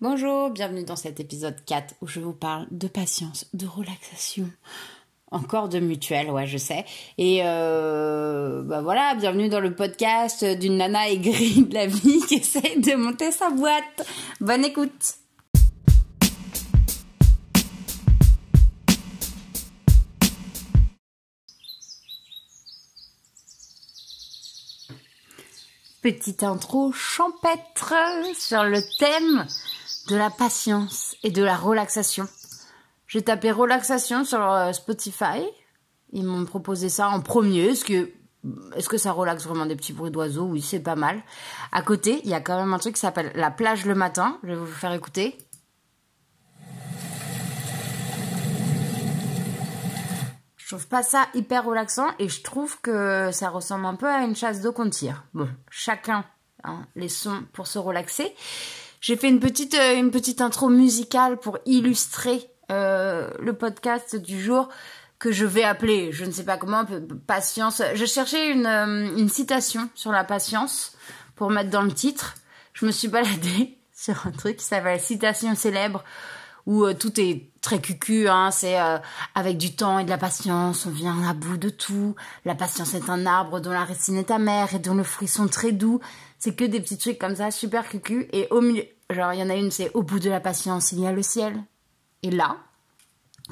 Bonjour, bienvenue dans cet épisode 4 où je vous parle de patience, de relaxation, encore de mutuelle, ouais, je sais. Et euh, bah voilà, bienvenue dans le podcast d'une nana aigrie de la vie qui essaie de monter sa boîte. Bonne écoute. Petite intro champêtre sur le thème de la patience et de la relaxation. J'ai tapé relaxation sur euh, Spotify. Ils m'ont proposé ça en premier. Est-ce que, est-ce que ça relaxe vraiment des petits bruits d'oiseaux? Oui, c'est pas mal. À côté, il y a quand même un truc qui s'appelle la plage le matin. Je vais vous faire écouter. Je trouve pas ça hyper relaxant et je trouve que ça ressemble un peu à une chasse d'eau qu'on tire. Bon, chacun hein, les sons pour se relaxer. J'ai fait une petite, euh, une petite intro musicale pour illustrer euh, le podcast du jour que je vais appeler, je ne sais pas comment, patience. Je cherchais une, euh, une citation sur la patience pour mettre dans le titre. Je me suis baladée sur un truc qui s'appelle citation célèbre où tout est très cucu, hein, c'est avec du temps et de la patience, on vient à bout de tout. La patience est un arbre dont la racine est amère et dont le fruit sont très doux. C'est que des petits trucs comme ça, super cucu. Et au milieu, Genre, il y en a une, c'est au bout de la patience, il y a le ciel. Et là,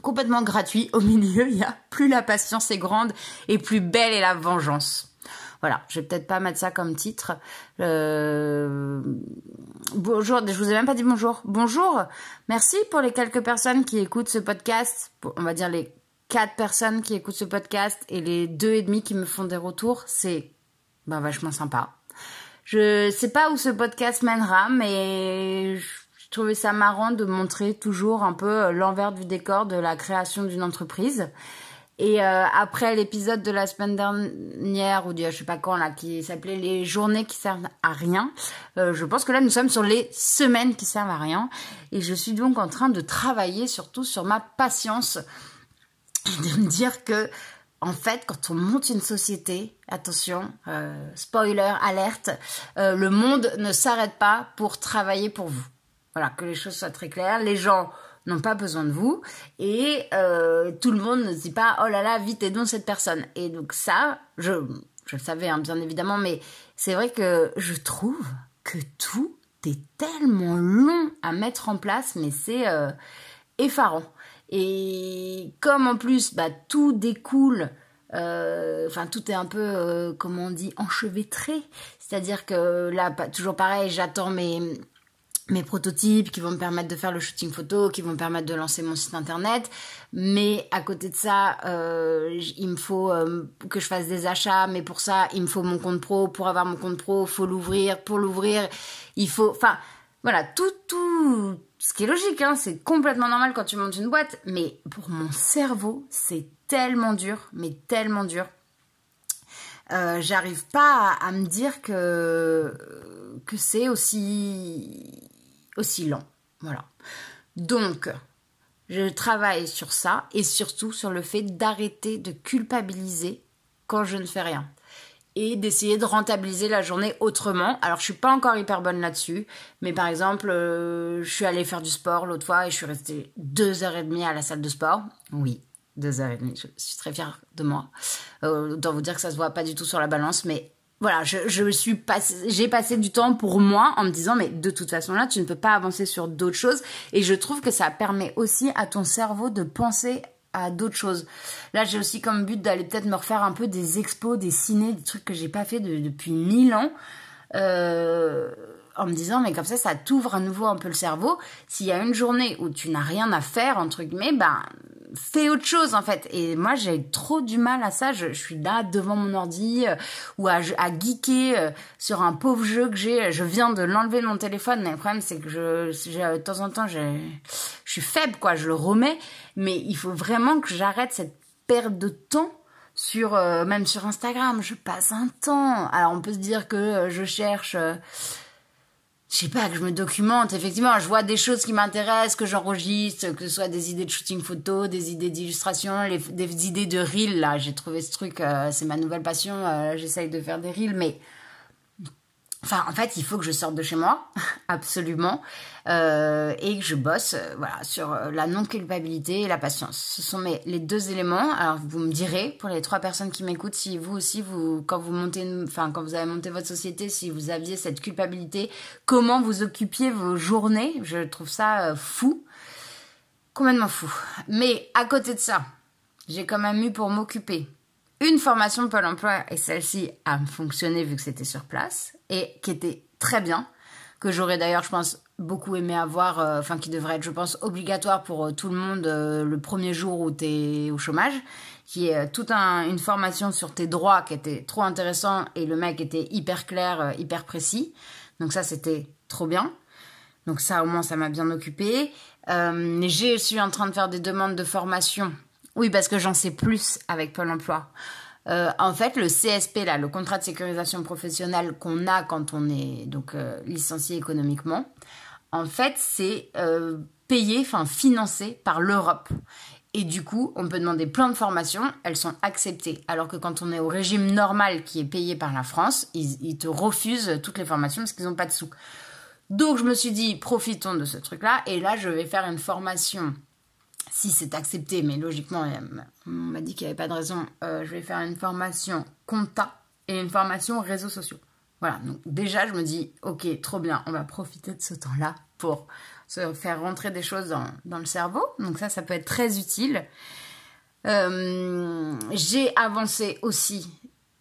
complètement gratuit, au milieu, il y a plus la patience est grande et plus belle est la vengeance. Voilà, je vais peut-être pas mettre ça comme titre. Euh... Bonjour, je vous ai même pas dit bonjour. Bonjour, merci pour les quelques personnes qui écoutent ce podcast. On va dire les quatre personnes qui écoutent ce podcast et les deux et demi qui me font des retours. C'est ben, vachement sympa. Je sais pas où ce podcast mènera, mais je trouvais ça marrant de montrer toujours un peu euh, l'envers du décor de la création d'une entreprise. Et euh, après l'épisode de la semaine dernière, ou de je sais pas quand là, qui s'appelait les journées qui servent à rien, euh, je pense que là nous sommes sur les semaines qui servent à rien. Et je suis donc en train de travailler surtout sur ma patience, de me dire que en fait, quand on monte une société, attention, euh, spoiler, alerte, euh, le monde ne s'arrête pas pour travailler pour vous. Voilà, que les choses soient très claires. Les gens n'ont pas besoin de vous et euh, tout le monde ne dit pas oh là là vite aidons cette personne. Et donc ça, je je le savais hein, bien évidemment, mais c'est vrai que je trouve que tout est tellement long à mettre en place, mais c'est effarant. Et comme en plus, bah, tout découle, euh, enfin tout est un peu, euh, comment on dit, enchevêtré. C'est-à-dire que là, toujours pareil, j'attends mes, mes prototypes qui vont me permettre de faire le shooting photo, qui vont me permettre de lancer mon site internet. Mais à côté de ça, euh, il me faut que je fasse des achats, mais pour ça, il me faut mon compte pro. Pour avoir mon compte pro, faut l'ouvrir. Pour l'ouvrir, il faut, enfin, voilà, tout, tout, ce qui est logique, hein, c'est complètement normal quand tu montes une boîte, mais pour mon cerveau, c'est tellement dur, mais tellement dur. Euh, j'arrive pas à, me dire que, c'est aussi, aussi lent. Voilà. Donc, je travaille sur ça et surtout sur le fait d'arrêter de culpabiliser quand je ne fais rien et d'essayer de rentabiliser la journée autrement. Alors je suis pas encore hyper bonne là-dessus, mais par exemple, euh, je suis allée faire du sport l'autre fois et je suis restée deux heures et demie à la salle de sport. Oui, deux heures et demie. Je suis très fière de moi. Euh, autant vous dire que ça se voit pas du tout sur la balance, mais voilà, je, je suis j'ai passé du temps pour moi en me disant mais de toute façon là tu ne peux pas avancer sur d'autres choses et je trouve que ça permet aussi à ton cerveau de penser à d'autres choses. Là, j'ai aussi comme but d'aller peut-être me refaire un peu des expos, des ciné, des trucs que j'ai pas fait depuis mille ans. Euh, en me disant, mais comme ça, ça t'ouvre à nouveau un peu le cerveau. S'il y a une journée où tu n'as rien à faire, entre guillemets, ben, fais autre chose, en fait. Et moi, j'ai trop du mal à ça. Je, suis là devant mon ordi euh, ou à, geeker euh, sur un pauvre jeu que j'ai. Je viens de l'enlever de mon téléphone, mais le problème, c'est que je, de temps en temps, je suis faible, quoi. Je le remets mais il faut vraiment que j'arrête cette perte de temps sur euh, même sur Instagram, je passe un temps. Alors on peut se dire que euh, je cherche euh, je sais pas, que je me documente, effectivement, je vois des choses qui m'intéressent, que j'enregistre, que ce soit des idées de shooting photo, des idées d'illustration, des idées de reel, là, j'ai trouvé ce truc, c'est ma nouvelle passion, j'essaye de faire des reels, mais Enfin, en fait, il faut que je sorte de chez moi, absolument, euh, et que je bosse, euh, voilà, sur euh, la non-culpabilité et la patience. Ce sont mes, les deux éléments. Alors, vous me direz, pour les trois personnes qui m'écoutent, si vous aussi, vous, quand vous avez monté votre société, si vous aviez cette culpabilité, comment vous occupiez vos journées? Je trouve ça fou, complètement fou. Mais à côté de ça, j'ai quand même eu pour m'occuper une formation Pôle emploi et celle-ci a fonctionné vu que c'était sur place et qui était très bien, que j'aurais d'ailleurs, je pense, beaucoup aimé avoir, euh, enfin qui devrait être, je pense, obligatoire pour euh, tout le monde euh, le premier jour où tu es au chômage, qui est toute une formation sur tes droits qui était trop intéressant et le mec était hyper clair, hyper précis. Donc ça, c'était trop bien. Donc ça, au moins, ça m'a bien occupé. je suis en train de faire des demandes de formation oui, parce que j'en sais plus avec Pôle emploi. Euh, en fait, le CSP, là, le contrat de sécurisation professionnelle qu'on a quand on est donc euh, licencié économiquement, en fait, c'est euh, payé, enfin financé par l'Europe. Et du coup, on peut demander plein de formations, elles sont acceptées. Alors que quand on est au régime normal qui est payé par la France, ils, ils te refusent toutes les formations parce qu'ils n'ont pas de sous. Donc je me suis dit, profitons de ce truc-là. Et là, je vais faire une formation si c'est accepté, mais logiquement, on m'a dit qu'il n'y avait pas de raison, euh, je vais faire une formation compta et une formation réseaux sociaux. Voilà, donc déjà, je me dis, ok, trop bien, on va profiter de ce temps-là pour se faire rentrer des choses dans, le cerveau. Donc ça, ça peut être très utile. Euh, j'ai avancé aussi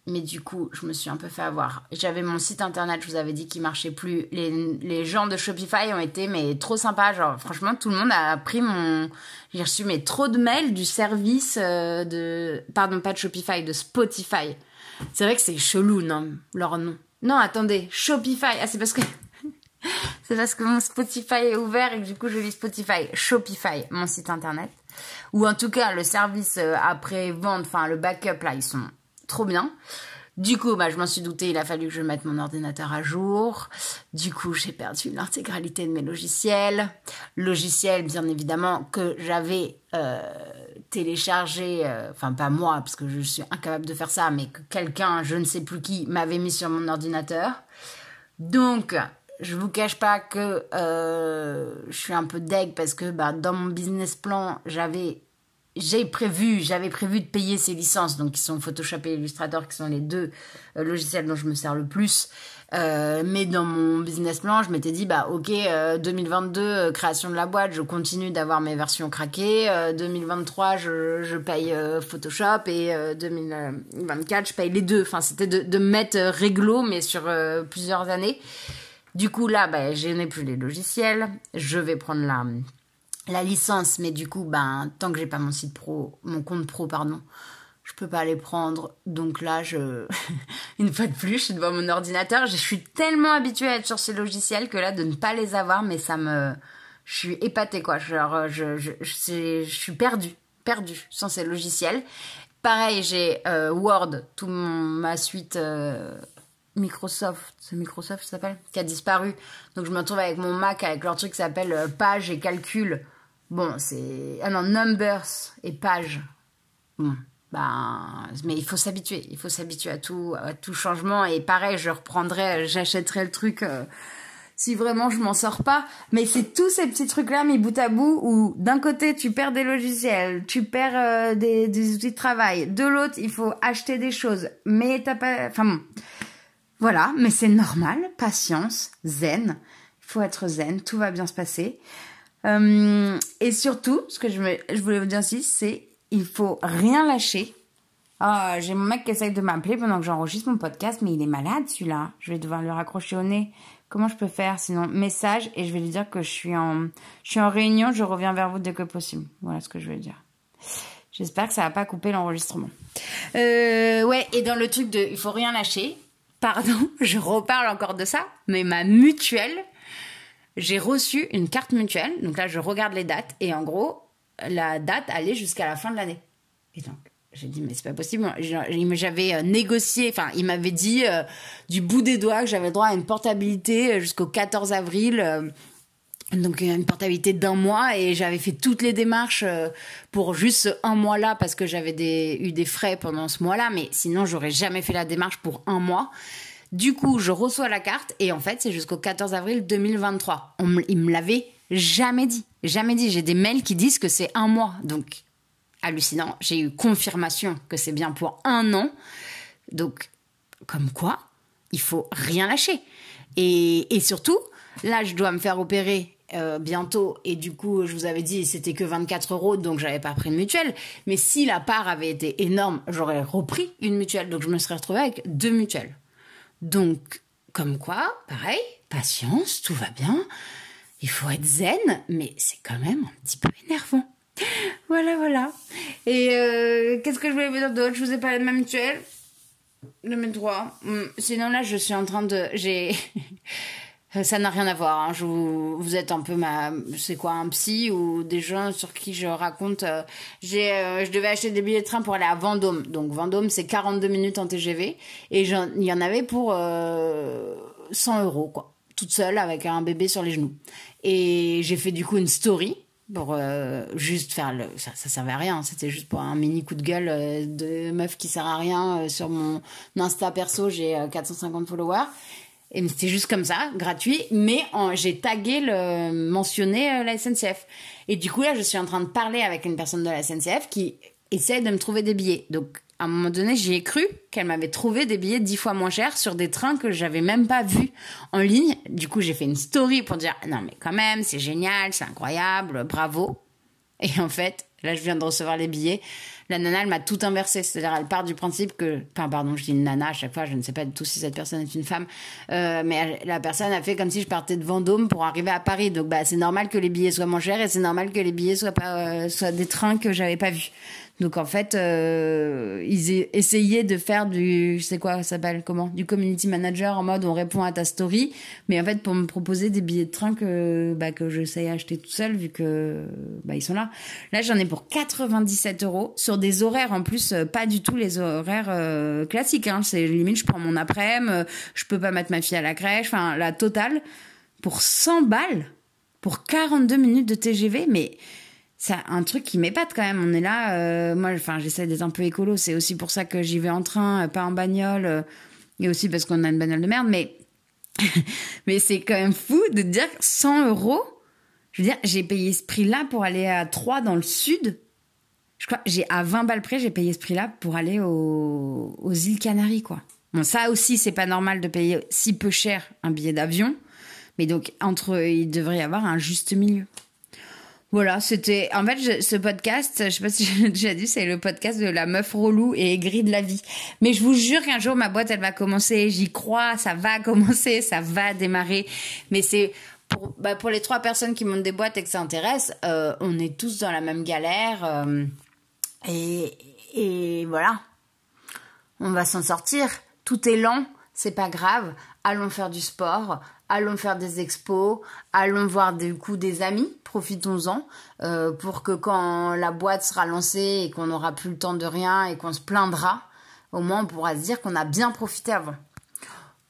mais du coup, je me suis un peu fait avoir. J'avais mon site internet, je vous avais dit qu'il marchait plus. Les, les, gens de Shopify ont été mais trop sympas. Genre, franchement, tout le monde a pris mon. J'ai reçu mais trop de mails du service euh, de. Pardon, pas de Shopify, de Spotify. C'est vrai que c'est chelou, non Leur nom. Non, attendez, Shopify. Ah, c'est parce que. c'est parce que mon Spotify est ouvert et que du coup, je lis Spotify. Shopify, mon site internet. Ou en tout cas, le service euh, après-vente, enfin, le backup, là, ils sont trop bien. Du coup, bah, je m'en suis douté, il a fallu que je mette mon ordinateur à jour. Du coup, j'ai perdu l'intégralité de mes logiciels. Logiciels, bien évidemment, que j'avais euh, téléchargé, euh, enfin pas moi, parce que je suis incapable de faire ça, mais que quelqu'un, je ne sais plus qui, m'avait mis sur mon ordinateur. Donc, je vous cache pas que euh, je suis un peu deg parce que bah, dans mon business plan, j'avais j'ai prévu, j'avais prévu de payer ces licences, donc qui sont Photoshop et Illustrator, qui sont les deux euh, logiciels dont je me sers le plus. Euh, mais dans mon business plan, je m'étais dit, bah ok, 2022, euh, création de la boîte, je continue d'avoir mes versions craquées. 2023, je, paye Photoshop et 2024, je paye les deux. Enfin, c'était de, de mettre réglo, mais sur plusieurs années. Du coup, là, bah, je n'ai plus les logiciels. Je vais prendre la la licence, mais du coup, ben, tant que j'ai pas mon site pro, mon compte pro, pardon, je peux pas les prendre. Donc là, je, une fois de plus, je suis devant mon ordinateur. Je suis tellement habituée à être sur ces logiciels que là, de ne pas les avoir, mais ça me, je suis épatée, quoi. Genre, je, je, je, suis perdue, perdue sans ces logiciels. Pareil, j'ai euh, Word, toute ma suite euh, Microsoft, c'est Microsoft ça s'appelle, qui a disparu. Donc je me retrouve avec mon Mac avec leur truc qui s'appelle euh, page et calcul. Bon, c'est ah non numbers et page. Bon, ben mais il faut s'habituer, il faut s'habituer à tout à tout changement et pareil, je reprendrai, j'achèterai le truc euh, si vraiment je m'en sors pas. Mais c'est tous ces petits trucs là mis bout à bout où d'un côté tu perds des logiciels, tu perds euh, des, des outils de travail, de l'autre il faut acheter des choses, mais t'as pas, enfin bon voilà, mais c'est normal, patience, zen. Il faut être zen, tout va bien se passer. Euh, et surtout, ce que je, voulais vous dire aussi, c'est il faut rien lâcher. Oh, j'ai mon mec qui essaye de m'appeler pendant que j'enregistre mon podcast, mais il est malade celui-là. Je vais devoir le raccrocher au nez. Comment je peux faire Sinon, message et je vais lui dire que je suis en, je suis en réunion, je reviens vers vous dès que possible. Voilà ce que je vais dire. J'espère que ça va pas couper l'enregistrement. Euh, ouais, et dans le truc de il faut rien lâcher, pardon, je reparle encore de ça, mais ma mutuelle, j'ai reçu une carte mutuelle. Donc là, je regarde les dates et en gros, la date allait jusqu'à la fin de l'année. Et donc, j'ai dit, mais c'est pas possible. J'avais euh, négocié, enfin, il m'avait dit euh, du bout des doigts que j'avais droit à une portabilité euh, jusqu'au 14 avril. donc, une portabilité d'un mois et j'avais fait toutes les démarches pour juste un mois là parce que j'avais eu des frais pendant ce mois là. Mais sinon, j'aurais jamais fait la démarche pour un mois. Du coup, je reçois la carte et en fait, c'est jusqu'au 14 avril 2023. On me, il me l'avait jamais dit. Jamais dit. J'ai des mails qui disent que c'est un mois. Donc, hallucinant. J'ai eu confirmation que c'est bien pour un an. Donc, comme quoi, il faut rien lâcher. Et, et surtout, là, je dois me faire opérer euh, bientôt et du coup je vous avais dit c'était que 24 euros donc j'avais pas pris une mutuelle mais si la part avait été énorme j'aurais repris une mutuelle donc je me serais retrouvée avec deux mutuelles donc comme quoi pareil patience tout va bien. Il faut être zen mais c'est quand même un petit peu énervant. Voilà voilà. Et euh, qu'est-ce que je voulais vous dire d'autre? Je vous ai parlé de ma mutuelle de mes droits. Hum, sinon là je suis en train de j'ai ça n'a rien à voir. Hein. Je vous, vous êtes un peu ma, c'est quoi, un psy ou des gens sur qui je raconte. Euh, j'ai, euh, je devais acheter des billets de train pour aller à Vendôme. Donc Vendôme, c'est 42 minutes en TGV et il y en avait pour 100 euros quoi, toute seule avec un bébé sur les genoux. Et j'ai fait du coup une story pour juste faire le ça, ça servait à rien c'était juste pour un mini coup de gueule de meuf qui sert à rien sur mon Insta perso j'ai 450 followers et c'était juste comme ça, gratuit, mais j'ai tagué le mentionné euh, la SNCF. Et du coup là, je suis en train de parler avec une personne de la SNCF qui essaie de me trouver des billets. Donc à un moment donné, j'y ai cru qu'elle m'avait trouvé des billets dix fois moins chers sur des trains que j'avais même pas vus en ligne. Du coup, j'ai fait une story pour dire non mais quand même, c'est génial, c'est incroyable, bravo. Et en fait, là, je viens de recevoir les billets la nana, elle m'a tout inversé. C'est-à-dire, elle part du principe que, enfin, pardon, je dis une nana à chaque fois, je ne sais pas du tout si cette personne est une femme, euh, mais la personne a fait comme si je partais de Vendôme pour arriver à Paris. Donc, bah, c'est normal que les billets soient moins chers et c'est normal que les billets soient pas, euh, soient des trains que j'avais pas vus. Donc en fait, euh, ils essayaient de faire du, je sais quoi, ça s'appelle comment, du community manager en mode on répond à ta story, mais en fait pour me proposer des billets de train que bah que je sais acheter tout seul vu que bah ils sont là. Là j'en ai pour 97 euros sur des horaires en plus euh, pas du tout les horaires euh, classiques. Hein. C'est limite je prends mon après-midi, je peux pas mettre ma fille à la crèche, enfin la totale pour 100 balles? Pour 42 minutes de TGV, mais c'est un truc qui m'épate quand même. On est là, euh, moi, enfin, j'essaie d'être un peu écolo. C'est aussi pour ça que j'y vais en train, euh, pas en bagnole, euh, et aussi parce qu'on a une bagnole de merde. Mais, mais c'est quand même fou de dire 100 euros. Je veux dire, j'ai payé ce prix-là pour aller à Troyes dans le sud. Je crois, j'ai à 20 balles près, j'ai payé ce prix-là pour aller aux, aux îles Canaries, quoi. Bon, ça aussi, c'est pas normal de payer si peu cher un billet d'avion. Mais donc, entre, il devrait y avoir un juste milieu. Voilà, c'était. En fait, ce podcast, je sais pas si j'ai déjà dit, c'est le podcast de la meuf relou et aigrie de la vie. Mais je vous jure qu'un jour ma boîte, elle va commencer. J'y crois, ça va commencer, ça va démarrer. Mais c'est pour, bah, pour les trois personnes qui montent des boîtes et que ça intéresse, euh, on est tous dans la même galère. Euh, et, et voilà, on va s'en sortir. Tout est lent, c'est pas grave. Allons faire du sport, allons faire des expos, allons voir du coup des amis, profitons-en, euh, pour que quand la boîte sera lancée et qu'on n'aura plus le temps de rien et qu'on se plaindra, au moins on pourra se dire qu'on a bien profité avant.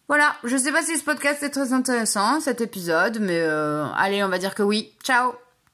Voilà, je sais pas si ce podcast est très intéressant, cet épisode, mais euh, allez, on va dire que oui. Ciao